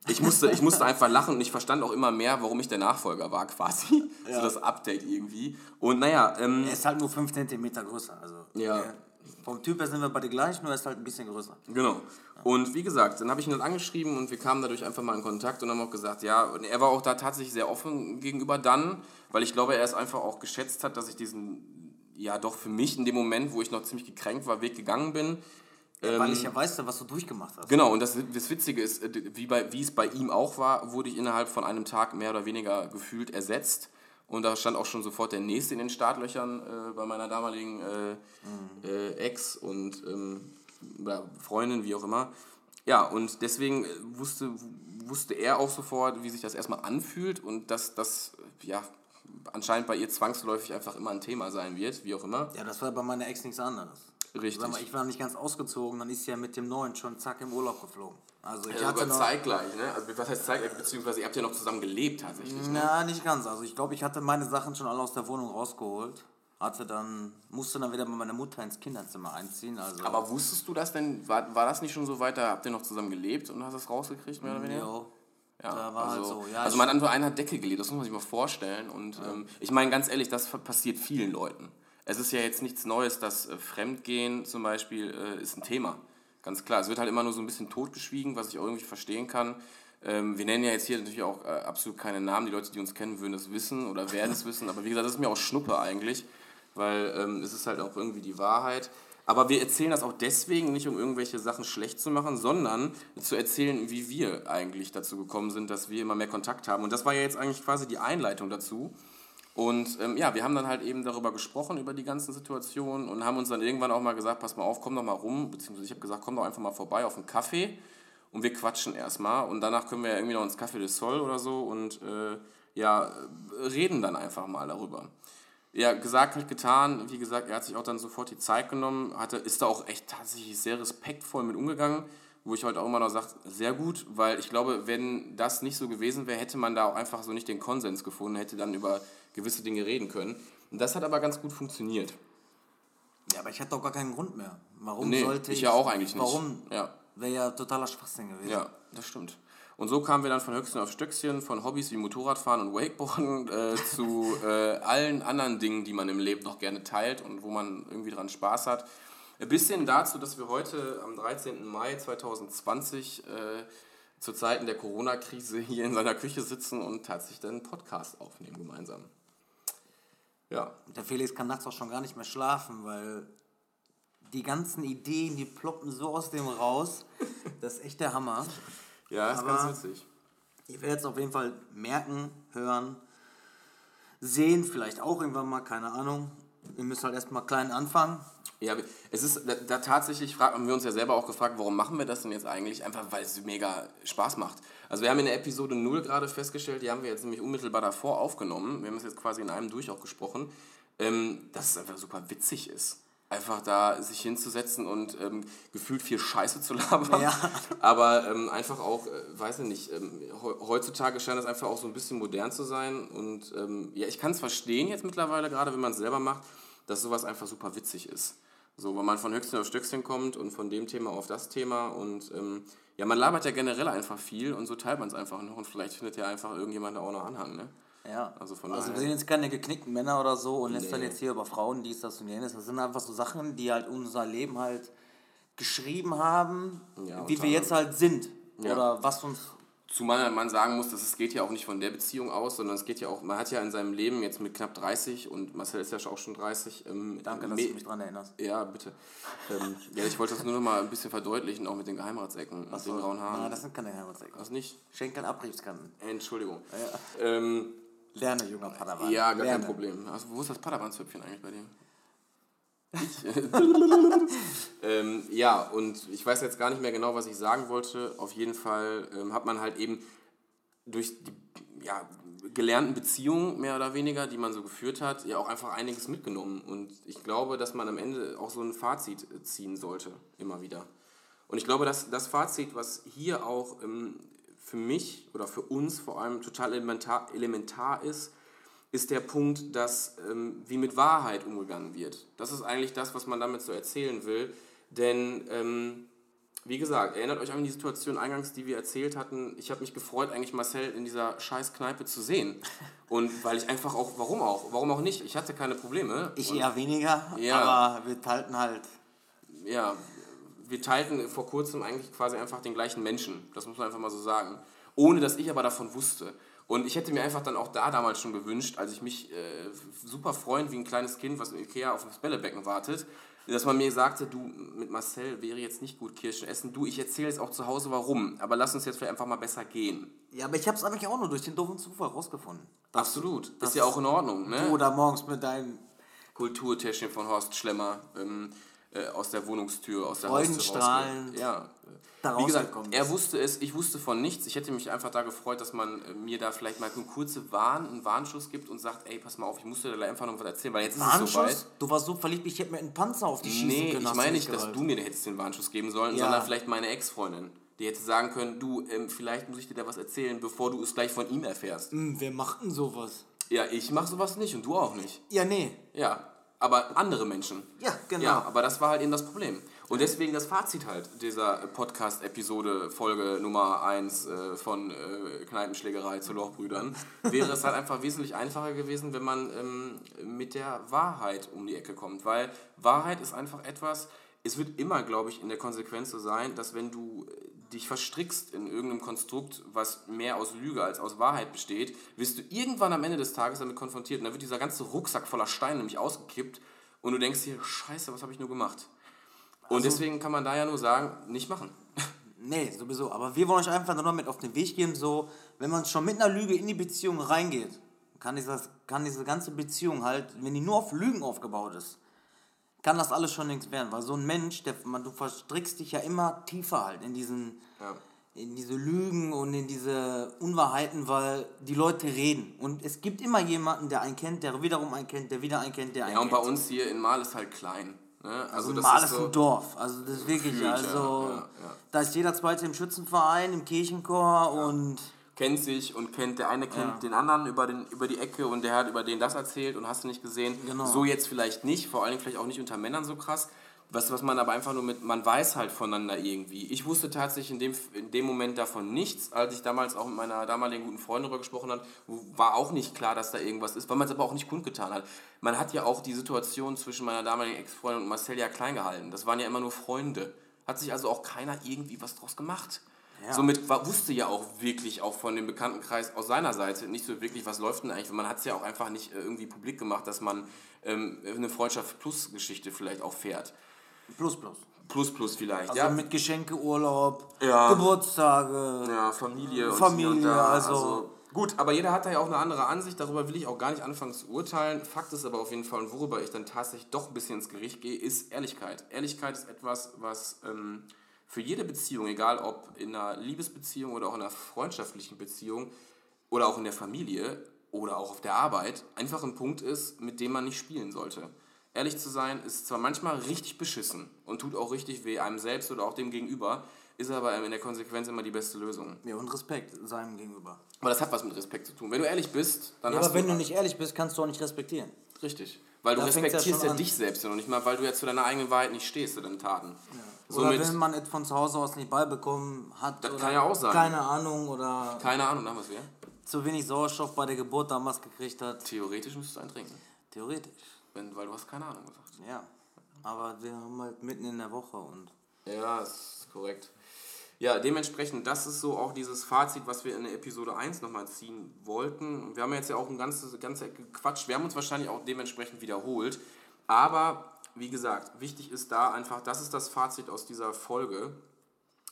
Ich musste, ich musste einfach lachen und ich verstand auch immer mehr, warum ich der Nachfolger war, quasi. Ja. So das Update irgendwie. Und naja. Ähm, er ist halt nur 5 cm größer. Also, ja. Er, vom Typ her sind wir beide gleich, nur er ist halt ein bisschen größer. Genau. Und wie gesagt, dann habe ich ihn dann angeschrieben und wir kamen dadurch einfach mal in Kontakt und haben auch gesagt, ja, und er war auch da tatsächlich sehr offen gegenüber dann, weil ich glaube, er es einfach auch geschätzt hat, dass ich diesen, ja doch für mich in dem Moment, wo ich noch ziemlich gekränkt war, Weg gegangen bin. Ja, weil ich ja weiß, was du durchgemacht hast. Genau, und das, das Witzige ist, äh, wie, bei, wie es bei ihm auch war, wurde ich innerhalb von einem Tag mehr oder weniger gefühlt ersetzt. Und da stand auch schon sofort der nächste in den Startlöchern äh, bei meiner damaligen äh, mhm. äh, Ex und ähm, Freundin, wie auch immer. Ja, und deswegen äh, wusste, wusste er auch sofort, wie sich das erstmal anfühlt und dass das ja, anscheinend bei ihr zwangsläufig einfach immer ein Thema sein wird, wie auch immer. Ja, das war bei meiner Ex nichts anderes. Richtig. Mal, ich war nicht ganz ausgezogen, dann ist sie ja mit dem Neuen schon zack im Urlaub geflogen. Also ich Ja, hatte noch, zeitgleich, ne? Also was heißt zeitgleich, beziehungsweise ihr habt ja noch zusammen gelebt tatsächlich. Ne? Na, nicht ganz. Also ich glaube, ich hatte meine Sachen schon alle aus der Wohnung rausgeholt. Hatte dann, musste dann wieder mit meiner Mutter ins Kinderzimmer einziehen. Also Aber wusstest du das denn, war, war das nicht schon so weit, da habt ihr noch zusammen gelebt und hast es rausgekriegt, mehr oder weniger? jo, Ja, da war also, halt so. Ja, also man hat unter einer Decke gelebt, das muss man sich mal vorstellen. Und ähm, ich meine ganz ehrlich, das passiert vielen Leuten. Es ist ja jetzt nichts Neues, dass äh, Fremdgehen zum Beispiel äh, ist ein Thema. Ganz klar. Es wird halt immer nur so ein bisschen totgeschwiegen, was ich auch irgendwie verstehen kann. Ähm, wir nennen ja jetzt hier natürlich auch äh, absolut keine Namen. Die Leute, die uns kennen, würden es wissen oder werden es wissen. Aber wie gesagt, das ist mir auch Schnuppe eigentlich, weil ähm, es ist halt auch irgendwie die Wahrheit. Aber wir erzählen das auch deswegen nicht, um irgendwelche Sachen schlecht zu machen, sondern zu erzählen, wie wir eigentlich dazu gekommen sind, dass wir immer mehr Kontakt haben. Und das war ja jetzt eigentlich quasi die Einleitung dazu. Und ähm, ja, wir haben dann halt eben darüber gesprochen, über die ganzen Situationen und haben uns dann irgendwann auch mal gesagt, pass mal auf, komm doch mal rum, beziehungsweise ich habe gesagt, komm doch einfach mal vorbei auf einen Kaffee und wir quatschen erstmal und danach können wir ja irgendwie noch ins Café de Sol oder so und äh, ja, reden dann einfach mal darüber. Ja, gesagt, halt getan. Wie gesagt, er hat sich auch dann sofort die Zeit genommen, hatte, ist da auch echt tatsächlich sehr respektvoll mit umgegangen, wo ich heute auch immer noch sage, sehr gut, weil ich glaube, wenn das nicht so gewesen wäre, hätte man da auch einfach so nicht den Konsens gefunden, hätte dann über gewisse Dinge reden können. Und das hat aber ganz gut funktioniert. ja, aber ich hatte doch gar keinen Grund mehr. Warum Nee, sollte ich ich? ja auch eigentlich nicht. Warum? Ja. Wäre ja totaler Schwachsinn gewesen. Ja, das stimmt. Und so kamen wir dann von Höchstchen auf Stöckchen, von Hobbys wie Motorradfahren und Wakeboarden äh, zu äh, allen anderen Dingen, die man im Leben noch gerne teilt und wo man irgendwie dran Spaß hat. Bis hin dazu, dass wir heute am 13. Mai 2020 äh, zu Zeiten der Corona-Krise hier in seiner Küche sitzen und tatsächlich dann einen Podcast aufnehmen gemeinsam. Ja, Der Felix kann nachts auch schon gar nicht mehr schlafen, weil die ganzen Ideen, die ploppen so aus dem raus. Das ist echt der Hammer. ja, ist Aber- ganz witzig. Ich werde jetzt auf jeden Fall merken, hören, sehen, vielleicht auch irgendwann mal, keine Ahnung. Wir müssen halt erstmal klein anfangen. Ja, es ist da, da tatsächlich, haben wir uns ja selber auch gefragt, warum machen wir das denn jetzt eigentlich? Einfach weil es mega Spaß macht. Also wir haben in der Episode 0 gerade festgestellt, die haben wir jetzt nämlich unmittelbar davor aufgenommen, wir haben es jetzt quasi in einem durch auch gesprochen, ähm, dass es einfach super witzig ist. Einfach da sich hinzusetzen und ähm, gefühlt viel Scheiße zu labern. Ja. Aber ähm, einfach auch, äh, weiß ich nicht, ähm, he- heutzutage scheint es einfach auch so ein bisschen modern zu sein. Und ähm, ja, ich kann es verstehen jetzt mittlerweile, gerade wenn man es selber macht, dass sowas einfach super witzig ist. So, weil man von Höchstchen auf Stöckchen kommt und von dem Thema auf das Thema und ähm, ja, man labert ja generell einfach viel und so teilt man es einfach noch und vielleicht findet ja einfach irgendjemand da auch noch Anhang, ne? Ja. Also von also wir sind jetzt keine geknickten Männer oder so und lässt dann Nee. jetzt hier über Frauen dies, das und jenes. Das sind einfach so Sachen, die halt unser Leben halt geschrieben haben, Ja, wie wir jetzt halt sind. Ja. Oder was uns. Zumal man sagen muss, dass es geht ja auch nicht von der Beziehung aus, sondern es geht ja auch, man hat ja in seinem Leben jetzt mit knapp 30 und Marcel ist ja auch schon 30. Ähm, Danke, dass du mich dran erinnerst. Ja, bitte. Ähm, ja, ich wollte das nur noch mal ein bisschen verdeutlichen, auch mit den Geheimratsecken und den grauen Haaren. Nein, das sind keine Heimatsecken. Was nicht? Schenkel Abriebskanten. Entschuldigung. Ähm, Lerne, junger Padawan. ja, gar Lerne. kein Problem. Also, wo ist das Padawanzhüpfchen eigentlich bei dir? Ähm, ja, und ich weiß jetzt gar nicht mehr genau, was ich sagen wollte. Auf jeden Fall ähm, hat man halt eben durch die ja, gelernten Beziehungen mehr oder weniger, die man so geführt hat, ja auch einfach einiges mitgenommen. Und ich glaube, dass man am Ende auch so ein Fazit ziehen sollte, immer wieder. Und ich glaube, dass das Fazit, was hier auch ähm, für mich oder für uns vor allem total elementar, elementar ist, ist der Punkt, dass ähm, wie mit Wahrheit umgegangen wird. Das ist eigentlich das, was man damit so erzählen will. Denn, ähm, wie gesagt, erinnert euch an die Situation eingangs, die wir erzählt hatten. Ich habe mich gefreut, eigentlich Marcel in dieser scheiß Kneipe zu sehen. Und weil ich einfach auch, warum auch? Warum auch nicht? Ich hatte keine Probleme. Ich eher weniger, Ja. aber wir halten halt. ja, wir teilten vor kurzem eigentlich quasi einfach den gleichen Menschen. Das muss man einfach mal so sagen. Ohne dass ich aber davon wusste. Und ich hätte mir einfach dann auch da damals schon gewünscht, als ich mich äh, super freuen wie ein kleines Kind, was im Ikea auf das Bällebecken wartet, dass man mir sagte, du, mit Marcel wäre jetzt nicht gut Kirschen essen. Du, ich erzähle jetzt auch zu Hause warum, aber lass uns jetzt vielleicht einfach mal besser gehen. Ja, aber ich hab's eigentlich auch nur durch den doofen Zufall rausgefunden. Absolut. ist ja auch in Ordnung, ne? Oder morgens mit deinem Kulturtäschchen von Horst Schlemmer ähm, äh, aus der Wohnungstür, aus der rausgeht. Ja. da Wie gesagt, er wusste es, ich wusste von nichts. Ich hätte mich einfach da gefreut, dass man äh, mir da vielleicht mal eine kurze Warn, einen Warnschuss gibt und sagt, ey, pass mal auf, ich musste dir da einfach noch was erzählen, weil jetzt ist es Warnschuss? soweit. Du warst so verliebt, ich hätte mir einen Panzer auf die schießen Nee, können. ich hast du meine nicht dass du mir hättest den Warnschuss geben sollen, Ja. sondern vielleicht meine Ex-Freundin. Die hätte sagen können, du, ähm, vielleicht muss ich dir da was erzählen, bevor du es gleich von ihm erfährst. Hm, wer macht denn sowas? Ja, ich mache sowas nicht und du auch nicht. Ja, nee. Ja, aber andere Menschen. Ja, genau. Ja, aber das war halt eben das Problem. Und deswegen das Fazit halt dieser Podcast-Episode, Folge Nummer 1 äh, von äh, Kneipenschlägerei zu Lochbrüdern, wäre es halt einfach wesentlich einfacher gewesen, wenn man ähm, mit der Wahrheit um die Ecke kommt. Weil Wahrheit ist einfach etwas, es wird immer, glaube ich, in der Konsequenz so sein, dass wenn du dich verstrickst in irgendeinem Konstrukt, was mehr aus Lüge als aus Wahrheit besteht, wirst du irgendwann am Ende des Tages damit konfrontiert und dann wird dieser ganze Rucksack voller Steine nämlich ausgekippt und du denkst dir, scheiße, was habe ich nur gemacht? Und Also- deswegen kann man da ja nur sagen, nicht machen. Nee, sowieso. Aber wir wollen euch einfach nur mit auf den Weg geben, so, wenn man schon mit einer Lüge in die Beziehung reingeht, kann, dieses, kann diese ganze Beziehung halt, wenn die nur auf Lügen aufgebaut ist, kann das alles schon nichts werden. Weil so ein Mensch, der, man, du verstrickst dich ja immer tiefer halt in diesen, Ja. in diese Lügen und in diese Unwahrheiten, weil die Leute reden. Und es gibt immer jemanden, der einen kennt, der wiederum einen kennt, der wieder einen kennt, der einen Ja, und kennt. bei uns hier in Mal ist halt klein. Ne? Also, Also das mal ist so, ein Dorf. Also das ist wirklich, Gefühlt, ja, also ja, ja. da ist jeder zweite im Schützenverein, im Kirchenchor und kennt sich und kennt, der eine kennt Ja. den anderen über, den, über die Ecke und der hat über den das erzählt und hast du nicht gesehen. Genau. So jetzt vielleicht nicht, vor allem vielleicht auch nicht unter Männern so krass. Was, was man aber einfach nur mit, man weiß halt voneinander irgendwie. Ich wusste tatsächlich in dem, in dem Moment davon nichts, als ich damals auch mit meiner damaligen guten Freundin darüber gesprochen habe, war auch nicht klar, dass da irgendwas ist, weil man es aber auch nicht kundgetan hat. Man hat ja auch die Situation zwischen meiner damaligen Ex-Freundin und Marcel ja klein gehalten. Das waren ja immer nur Freunde. Hat sich also auch keiner irgendwie was draus gemacht. Ja. Somit war, wusste ja auch wirklich auch von dem Bekanntenkreis aus seiner Seite nicht so wirklich, was läuft denn eigentlich. Man hat es ja auch einfach nicht äh, irgendwie publik gemacht, dass man ähm, eine Freundschaft plus Geschichte vielleicht auch fährt. plus plus. Plus plus vielleicht, Also ja. mit Geschenke, Urlaub, Ja. Geburtstage. ja, Familie und Familie, hier und da. also- Gut, aber jeder hat da ja auch eine andere Ansicht, darüber will ich auch gar nicht anfangen zu urteilen. Fakt ist aber auf jeden Fall, und worüber ich dann tatsächlich doch ein bisschen ins Gericht gehe, ist Ehrlichkeit. Ehrlichkeit ist etwas, was ähm, für jede Beziehung, egal ob in einer Liebesbeziehung oder auch in einer freundschaftlichen Beziehung oder auch in der Familie oder auch auf der Arbeit, einfach ein Punkt ist, mit dem man nicht spielen sollte. Ehrlich zu sein ist zwar manchmal richtig beschissen und tut auch richtig weh einem selbst oder auch dem Gegenüber, ist aber in der Konsequenz immer die beste Lösung. Ja, und Respekt seinem gegenüber. Aber das hat was mit Respekt zu tun. Wenn du ehrlich bist, dann Ja, hast aber wenn du du nicht ehrlich bist, kannst du auch nicht respektieren. Richtig. Weil du Da ja respektierst ja, an. dich selbst ja noch nicht mal, weil du ja zu deiner eigenen Wahrheit nicht stehst, zu deinen Taten. Oder Somit, wenn man es von zu Hause aus nicht beibekommen hat. Das oder kann ja auch sein. Keine Ahnung oder keine Ahnung, haben wir es wieder. zu wenig Sauerstoff bei der Geburt damals gekriegt hat. Theoretisch müsstest du einen trinken. Theoretisch. Wenn, weil du hast keine Ahnung gesagt. Ja. Aber wir haben halt mitten in der Woche und. Ja, ist korrekt. Ja, dementsprechend, das ist so auch dieses Fazit, was wir in der Episode 1 nochmal ziehen wollten. Wir haben jetzt ja auch ein ganzes, ganze Ecke Quatsch. Wir haben uns wahrscheinlich auch dementsprechend wiederholt. Aber, wie gesagt, wichtig ist da einfach, das ist das Fazit aus dieser Folge,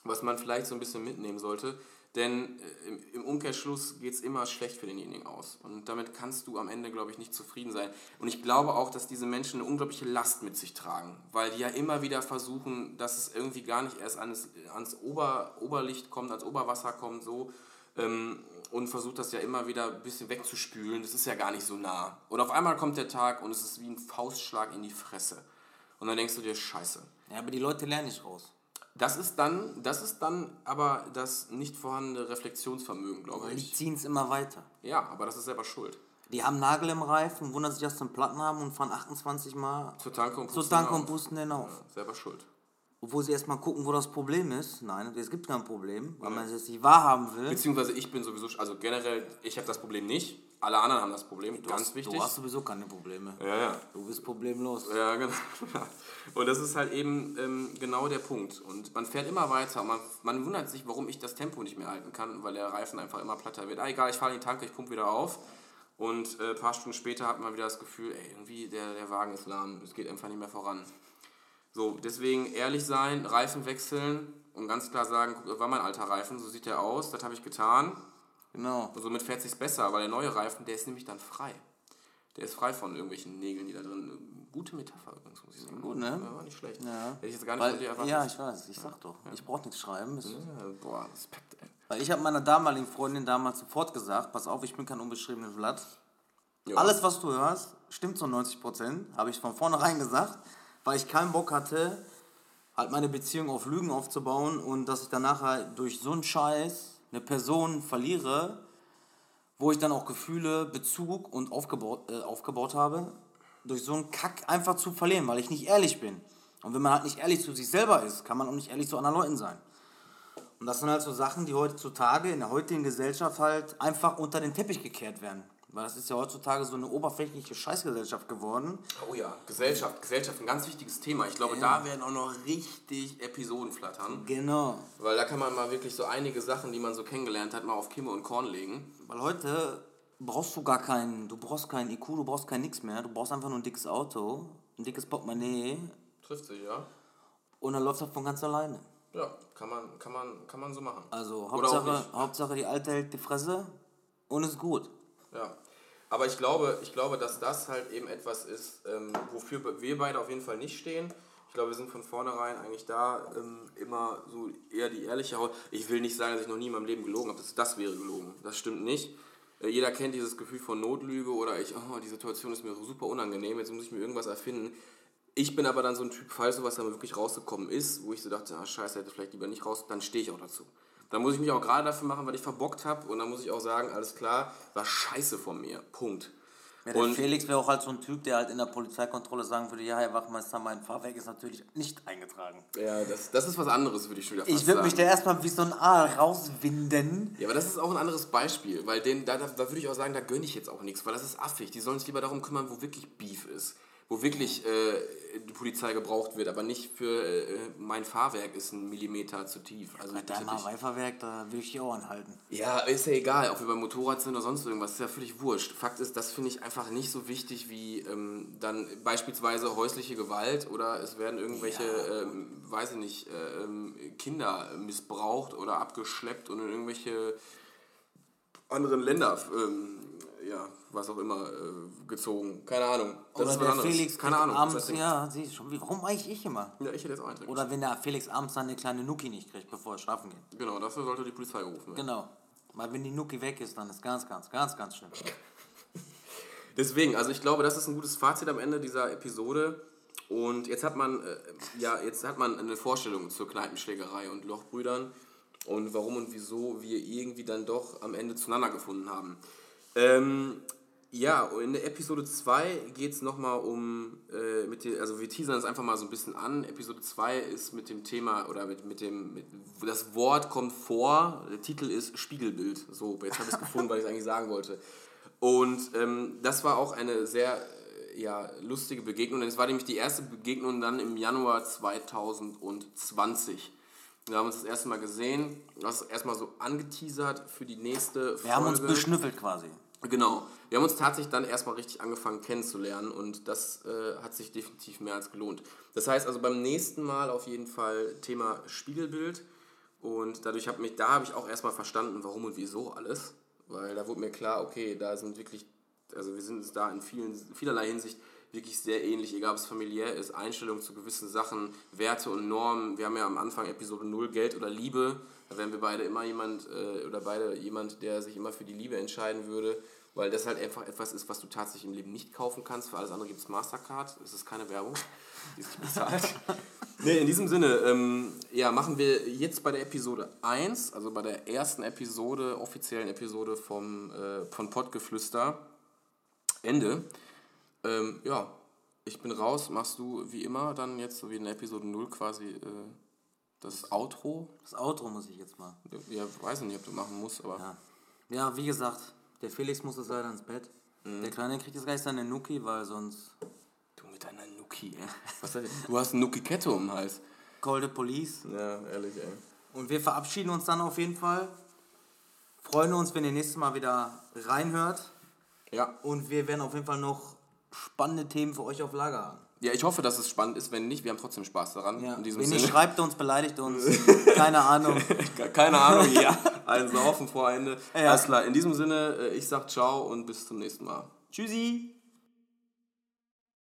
was man vielleicht so ein bisschen mitnehmen sollte. Denn äh, im, Umkehrschluss geht es immer schlecht für denjenigen aus. Und damit kannst du am Ende, glaube ich, nicht zufrieden sein. Und ich glaube auch, dass diese Menschen eine unglaubliche Last mit sich tragen. Weil die ja immer wieder versuchen, dass es irgendwie gar nicht erst ans, ans Ober, Oberlicht kommt, ans Oberwasser kommt, so. Ähm, und versucht das ja immer wieder ein bisschen wegzuspülen. Das ist ja gar nicht so nah. Und auf einmal kommt der Tag und es ist wie ein Faustschlag in die Fresse. Und dann denkst du dir, scheiße. Ja, aber die Leute lernen nicht raus. Das ist dann, das ist dann aber das nicht vorhandene Reflexionsvermögen, glaube Weil die ich. ziehen es immer weiter. Ja, aber das ist selber schuld. Die haben Nagel im Reifen, wundern sich, dass sie einen Platten haben und fahren 28 Mal Zur Tanke und zur pusten Tank auf. und pusten den auf. Ja, selber schuld. Obwohl sie erstmal gucken, wo das Problem ist. Nein, es gibt kein Problem, weil man es jetzt nicht wahrhaben will. Beziehungsweise ich bin sowieso, also generell, ich habe das Problem nicht. Alle anderen haben das Problem, Du ganz hast, wichtig. Du hast sowieso keine Probleme. ja, ja. Du bist problemlos. Ja, genau. Und das ist halt eben ähm, genau der Punkt. Und man fährt immer weiter und man, man wundert sich, warum ich das Tempo nicht mehr halten kann, weil der Reifen einfach immer platter wird. Ah, egal, ich fahre in die Tanke, ich pumpe wieder auf. Und äh, ein paar Stunden später hat man wieder das Gefühl, ey, irgendwie der, der Wagen ist lahm, es geht einfach nicht mehr voran. So, deswegen ehrlich sein, Reifen wechseln und ganz klar sagen, guck, das war mein alter Reifen, so sieht der aus, das habe ich getan. Genau. Und somit fährt sich's besser, weil der neue Reifen, der ist nämlich dann frei. Der ist frei von irgendwelchen Nägeln, die da drin. Gute Metapher übrigens, muss ich sagen. Gut, ne? Ja, war nicht schlecht. Ja. Hätte ich jetzt gar nicht von Weil, dir erwartet. ja, ich weiß, ich sag doch. Ich brauche nichts schreiben. Es- Ja, boah, Respekt, ey. Weil ich habe meiner damaligen Freundin damals sofort gesagt, pass auf, ich bin kein unbeschriebenes Blatt. Ja. Alles, was du hörst, stimmt zu 90 Prozent, habe ich von vornherein gesagt, weil ich keinen Bock hatte, halt meine Beziehung auf Lügen aufzubauen und dass ich danach halt durch so einen Scheiß eine Person verliere, wo ich dann auch Gefühle, Bezug und aufgebaut, äh, aufgebaut habe, durch so einen Kack einfach zu verlieren, weil ich nicht ehrlich bin. Und wenn man halt nicht ehrlich zu sich selber ist, kann man auch nicht ehrlich zu anderen Leuten sein. Und das sind halt so Sachen, die heutzutage in der heutigen Gesellschaft halt einfach unter den Teppich gekehrt werden. Weil das ist ja heutzutage so eine oberflächliche Scheißgesellschaft geworden. Oh ja, Gesellschaft. Gesellschaft, ein ganz wichtiges Thema. Ich glaube, ja. da werden auch noch richtig Episoden flattern. Genau. Weil da kann man mal wirklich so einige Sachen, die man so kennengelernt hat, mal auf Kimme und Korn legen. Weil heute brauchst du gar keinen, du brauchst keinen IQ, du brauchst kein nix mehr. Du brauchst einfach nur ein dickes Auto, ein dickes Portemonnaie. Trifft sich, ja. Und dann läuft das von ganz alleine. Ja, kann man, kann man, kann man so machen. Also Hauptsache, Hauptsache die Alte hält die Fresse und ist gut. Ja. Aber ich glaube, ich glaube, dass das halt eben etwas ist, ähm, wofür wir beide auf jeden Fall nicht stehen. Ich glaube, wir sind von vornherein eigentlich da ähm, immer so eher die ehrliche Haut. Ich will nicht sagen, dass ich noch nie in meinem Leben gelogen habe. Das, das wäre gelogen. Das stimmt nicht. Äh, jeder kennt dieses Gefühl von Notlüge oder ich, oh, die Situation ist mir super unangenehm, jetzt muss ich mir irgendwas erfinden. Ich bin aber dann so ein Typ, falls sowas dann wirklich rausgekommen ist, wo ich so dachte, ah, scheiße, hätte vielleicht lieber nicht raus, dann stehe ich auch dazu. Dann muss ich mich auch gerade dafür machen, weil ich verbockt habe. Und dann muss ich auch sagen, alles klar, war scheiße von mir. Punkt. Ja, der und Felix wäre auch halt so ein Typ, der halt in der Polizeikontrolle sagen würde, ja, Herr Wachmeister, mein Fahrwerk ist natürlich nicht eingetragen. Ja, das, das ist was anderes, würde ich schon wieder Ich würde mich da erstmal wie so ein Aal rauswinden. Ja, aber das ist auch ein anderes Beispiel, weil den, da, da, da würde ich auch sagen, da gönne ich jetzt auch nichts, weil das ist affig. Die sollen sich lieber darum kümmern, wo wirklich Beef ist wo wirklich äh, die Polizei gebraucht wird, aber nicht für äh, mein Fahrwerk ist ein Millimeter zu tief. Also Bei deinem Hawaii-Fahrwerk, da will ich die auch anhalten. Ja, ist ja egal, ob wir beim Motorrad sind oder sonst irgendwas, ist ja völlig wurscht. Fakt ist, das finde ich einfach nicht so wichtig wie ähm, dann beispielsweise häusliche Gewalt oder es werden irgendwelche, ja. ähm, weiß ich nicht, äh, ähm, Kinder missbraucht oder abgeschleppt und in irgendwelche anderen Länder ähm, ja, was auch immer, äh, gezogen. Keine Ahnung. Das Oder ist der Felix keine Ahnung. abends, ja, siehst schon, warum eigentlich ich immer? Ja, ich hätte jetzt auch einen Oder wenn der Felix abends dann eine kleine Nuki nicht kriegt, bevor er schlafen geht. Genau, dafür sollte die Polizei gerufen werden. Genau. Weil wenn die Nuki weg ist, dann ist ganz, ganz, ganz, ganz schlimm. Deswegen, also ich glaube, das ist ein gutes Fazit am Ende dieser Episode. Und jetzt hat man, äh, ja, jetzt hat man eine Vorstellung zur Kneipenschlägerei und Lochbrüdern und warum und wieso wir irgendwie dann doch am Ende zueinander gefunden haben. Ähm, ja, in der Episode 2 geht es nochmal um, äh, mit die, also wir teasern das einfach mal so ein bisschen an. Episode 2 ist mit dem Thema, oder mit, mit dem, mit, das Wort kommt vor, der Titel ist Spiegelbild. So, jetzt habe ich es gefunden, weil ich es eigentlich sagen wollte. Und ähm, das war auch eine sehr äh, ja, lustige Begegnung, denn es war nämlich die erste Begegnung dann im Januar 2020. Wir haben uns das erste Mal gesehen, du hast erstmal so angeteasert für die nächste Folge. Wir haben uns beschnüffelt quasi. Genau. Wir haben uns tatsächlich dann erstmal richtig angefangen kennenzulernen und das äh, hat sich definitiv mehr als gelohnt. Das heißt also beim nächsten Mal auf jeden Fall Thema Spiegelbild und dadurch habe mich, da habe ich auch erstmal verstanden, warum und wieso alles, weil da wurde mir klar, okay, da sind wirklich, also wir sind uns da in vielen, vielerlei Hinsicht wirklich sehr ähnlich, egal ob es familiär ist, Einstellung zu gewissen Sachen, Werte und Normen. Wir haben ja am Anfang Episode 0 Geld oder Liebe. Da wären wir beide immer jemand äh, oder beide jemand, der sich immer für die Liebe entscheiden würde, weil das halt einfach etwas ist, was du tatsächlich im Leben nicht kaufen kannst. Für alles andere gibt es Mastercard. Es ist keine Werbung, die sich bezahlt. nee, in diesem Sinne, ähm, ja, machen wir jetzt bei der Episode 1, also bei der ersten Episode, offiziellen Episode vom, äh, von Pottgeflüster, Ende. Ähm, ja, ich bin raus. Machst du wie immer dann jetzt, so wie in der Episode 0 quasi, äh, das Outro? Das Outro muss ich jetzt mal. Ja, weiß nicht, ob du machen musst, aber. Ja, ja wie gesagt, der Felix muss jetzt leider ins Bett. Mhm. Der Kleine kriegt jetzt gleich seine Nuki, weil sonst. Du mit deiner Nuki, ey. Was du hast eine Nuki-Kette um den Hals. Call the Police. Ja, ehrlich, ey. Und wir verabschieden uns dann auf jeden Fall. Freuen uns, wenn ihr nächstes Mal wieder reinhört. Ja. Und wir werden auf jeden Fall noch spannende Themen für euch auf Lager haben. Ja, ich hoffe, dass es spannend ist. Wenn nicht, wir haben trotzdem Spaß daran. Ja. Wenn Sinne. nicht, schreibt uns, beleidigt uns. Keine Ahnung. Keine Ahnung, ja. Saufen vor Ende. Ja. Alles klar. In diesem Sinne, äh, ich sag ciao und bis zum nächsten Mal. Tschüssi.